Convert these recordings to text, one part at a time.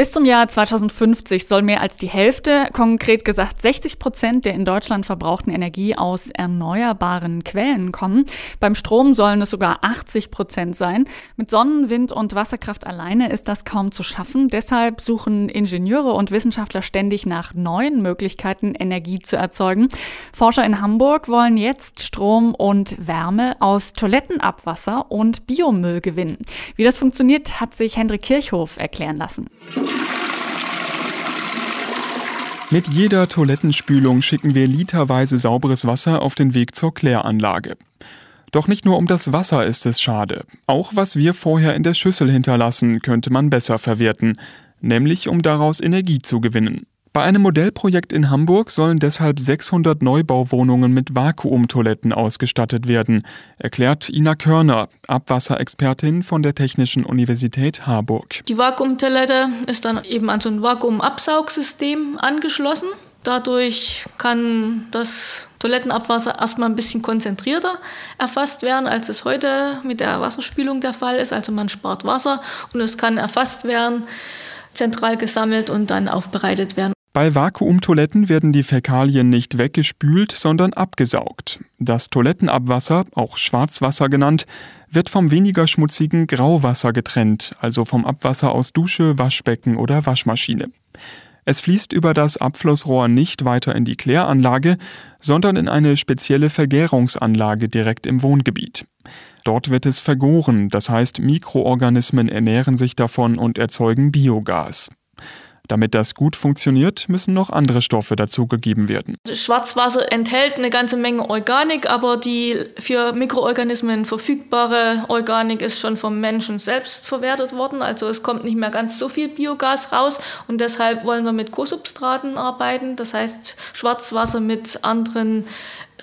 Bis zum Jahr 2050 soll mehr als die Hälfte, konkret gesagt 60 Prozent der in Deutschland verbrauchten Energie aus erneuerbaren Quellen kommen. Beim Strom sollen es sogar 80 Prozent sein. Mit Sonnen-, Wind- und Wasserkraft alleine ist das kaum zu schaffen. Deshalb suchen Ingenieure und Wissenschaftler ständig nach neuen Möglichkeiten, Energie zu erzeugen. Forscher in Hamburg wollen jetzt Strom und Wärme aus Toilettenabwasser und Biomüll gewinnen. Wie das funktioniert, hat sich Hendrik Kirchhoff erklären lassen. Mit jeder Toilettenspülung schicken wir literweise sauberes Wasser auf den Weg zur Kläranlage. Doch nicht nur um das Wasser ist es schade. Auch was wir vorher in der Schüssel hinterlassen, könnte man besser verwerten, nämlich um daraus Energie zu gewinnen. Bei einem Modellprojekt in Hamburg sollen deshalb 600 Neubauwohnungen mit Vakuumtoiletten ausgestattet werden, erklärt Ina Körner, Abwasserexpertin von der Technischen Universität Harburg. Die Vakuumtoilette ist dann eben an so ein Vakuumabsaugsystem angeschlossen. Dadurch kann das Toilettenabwasser erstmal ein bisschen konzentrierter erfasst werden, als es heute mit der Wasserspülung der Fall ist. Also man spart Wasser und es kann erfasst werden, zentral gesammelt und dann aufbereitet werden. Bei Vakuumtoiletten werden die Fäkalien nicht weggespült, sondern abgesaugt. Das Toilettenabwasser, auch Schwarzwasser genannt, wird vom weniger schmutzigen Grauwasser getrennt, also vom Abwasser aus Dusche, Waschbecken oder Waschmaschine. Es fließt über das Abflussrohr nicht weiter in die Kläranlage, sondern in eine spezielle Vergärungsanlage direkt im Wohngebiet. Dort wird es vergoren, das heißt Mikroorganismen ernähren sich davon und erzeugen Biogas. Damit das gut funktioniert, müssen noch andere Stoffe dazugegeben werden. Schwarzwasser enthält eine ganze Menge Organik, aber die für Mikroorganismen verfügbare Organik ist schon vom Menschen selbst verwertet worden. Also es kommt nicht mehr ganz so viel Biogas raus und deshalb wollen wir mit Co-Substraten arbeiten. Das heißt Schwarzwasser mit anderen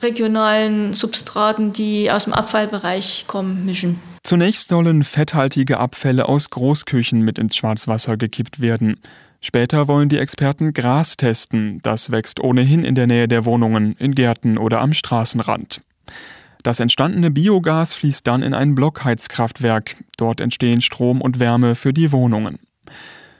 regionalen Substraten, die aus dem Abfallbereich kommen, mischen. Zunächst sollen fetthaltige Abfälle aus Großküchen mit ins Schwarzwasser gekippt werden. Später wollen die Experten Gras testen, das wächst ohnehin in der Nähe der Wohnungen, in Gärten oder am Straßenrand. Das entstandene Biogas fließt dann in ein Blockheizkraftwerk. Dort entstehen Strom und Wärme für die Wohnungen.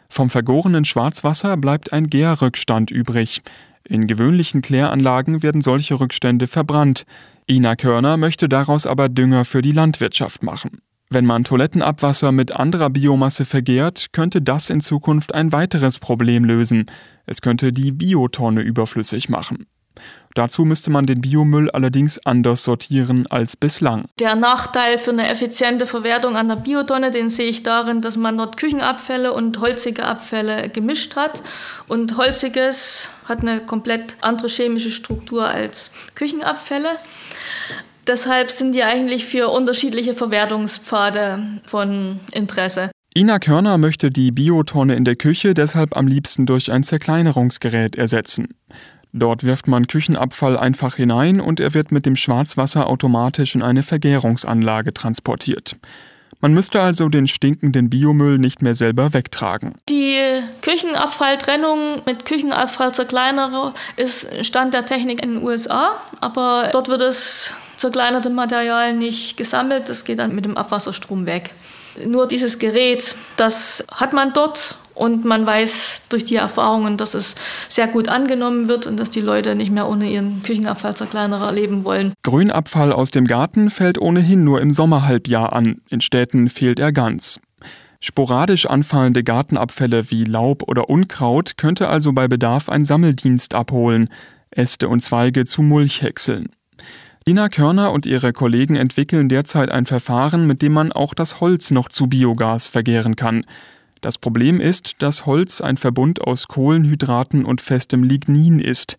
Vom vergorenen Schwarzwasser bleibt ein Gärrückstand übrig. In gewöhnlichen Kläranlagen werden solche Rückstände verbrannt. Ina Körner möchte daraus aber Dünger für die Landwirtschaft machen. Wenn man Toilettenabwasser mit anderer Biomasse vergärt, könnte das in Zukunft ein weiteres Problem lösen. Es könnte die Biotonne überflüssig machen. Dazu müsste man den Biomüll allerdings anders sortieren als bislang. Der Nachteil für eine effiziente Verwertung an der Biotonne, den sehe ich darin, dass man dort Küchenabfälle und holzige Abfälle gemischt hat. Und holziges hat eine komplett andere chemische Struktur als Küchenabfälle. Deshalb sind die eigentlich für unterschiedliche Verwertungspfade von Interesse. Ina Körner möchte die Biotonne in der Küche deshalb am liebsten durch ein Zerkleinerungsgerät ersetzen. Dort wirft man Küchenabfall einfach hinein und er wird mit dem Schwarzwasser automatisch in eine Vergärungsanlage transportiert. Man müsste also den stinkenden Biomüll nicht mehr selber wegtragen. Die Küchenabfalltrennung mit Küchenabfallzerkleinerer ist Stand der Technik in den USA, aber dort wird das zerkleinerte Material nicht gesammelt, das geht dann mit dem Abwasserstrom weg. Nur dieses Gerät, das hat man dort und man weiß durch die Erfahrungen, dass es sehr gut angenommen wird und dass die Leute nicht mehr ohne ihren Küchenabfallzerkleinerer leben wollen. Grünabfall aus dem Garten fällt ohnehin nur im Sommerhalbjahr an. In Städten fehlt er ganz. Sporadisch anfallende Gartenabfälle wie Laub oder Unkraut könnte also bei Bedarf ein Sammeldienst abholen, Äste und Zweige zu Mulch häckseln. Ina Körner und ihre Kollegen entwickeln derzeit ein Verfahren, mit dem man auch das Holz noch zu Biogas vergären kann. Das Problem ist, dass Holz ein Verbund aus Kohlenhydraten und festem Lignin ist.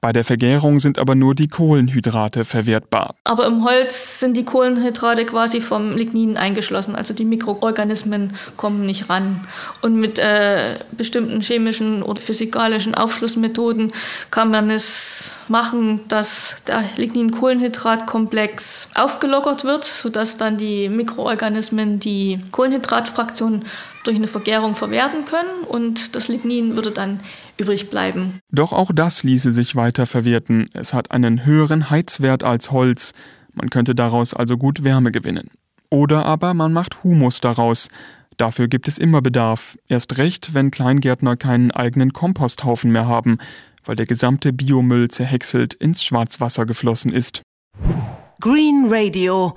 Bei der Vergärung sind aber nur die Kohlenhydrate verwertbar. Aber im Holz sind die Kohlenhydrate quasi vom Lignin eingeschlossen, also die Mikroorganismen kommen nicht ran. Und mit äh, bestimmten chemischen oder physikalischen Aufschlussmethoden kann man es machen, dass der Lignin-Kohlenhydrat-Komplex aufgelockert wird, sodass dann die Mikroorganismen die Kohlenhydratfraktion durch eine Vergärung verwerten können und das Lignin würde dann übrig bleiben. Doch auch das ließe sich weiter verwerten. Es hat einen höheren Heizwert als Holz. Man könnte daraus also gut Wärme gewinnen. Oder aber man macht Humus daraus. Dafür gibt es immer Bedarf. Erst recht, wenn Kleingärtner keinen eigenen Komposthaufen mehr haben, weil der gesamte Biomüll zerhäckselt ins Schwarzwasser geflossen ist. Green Radio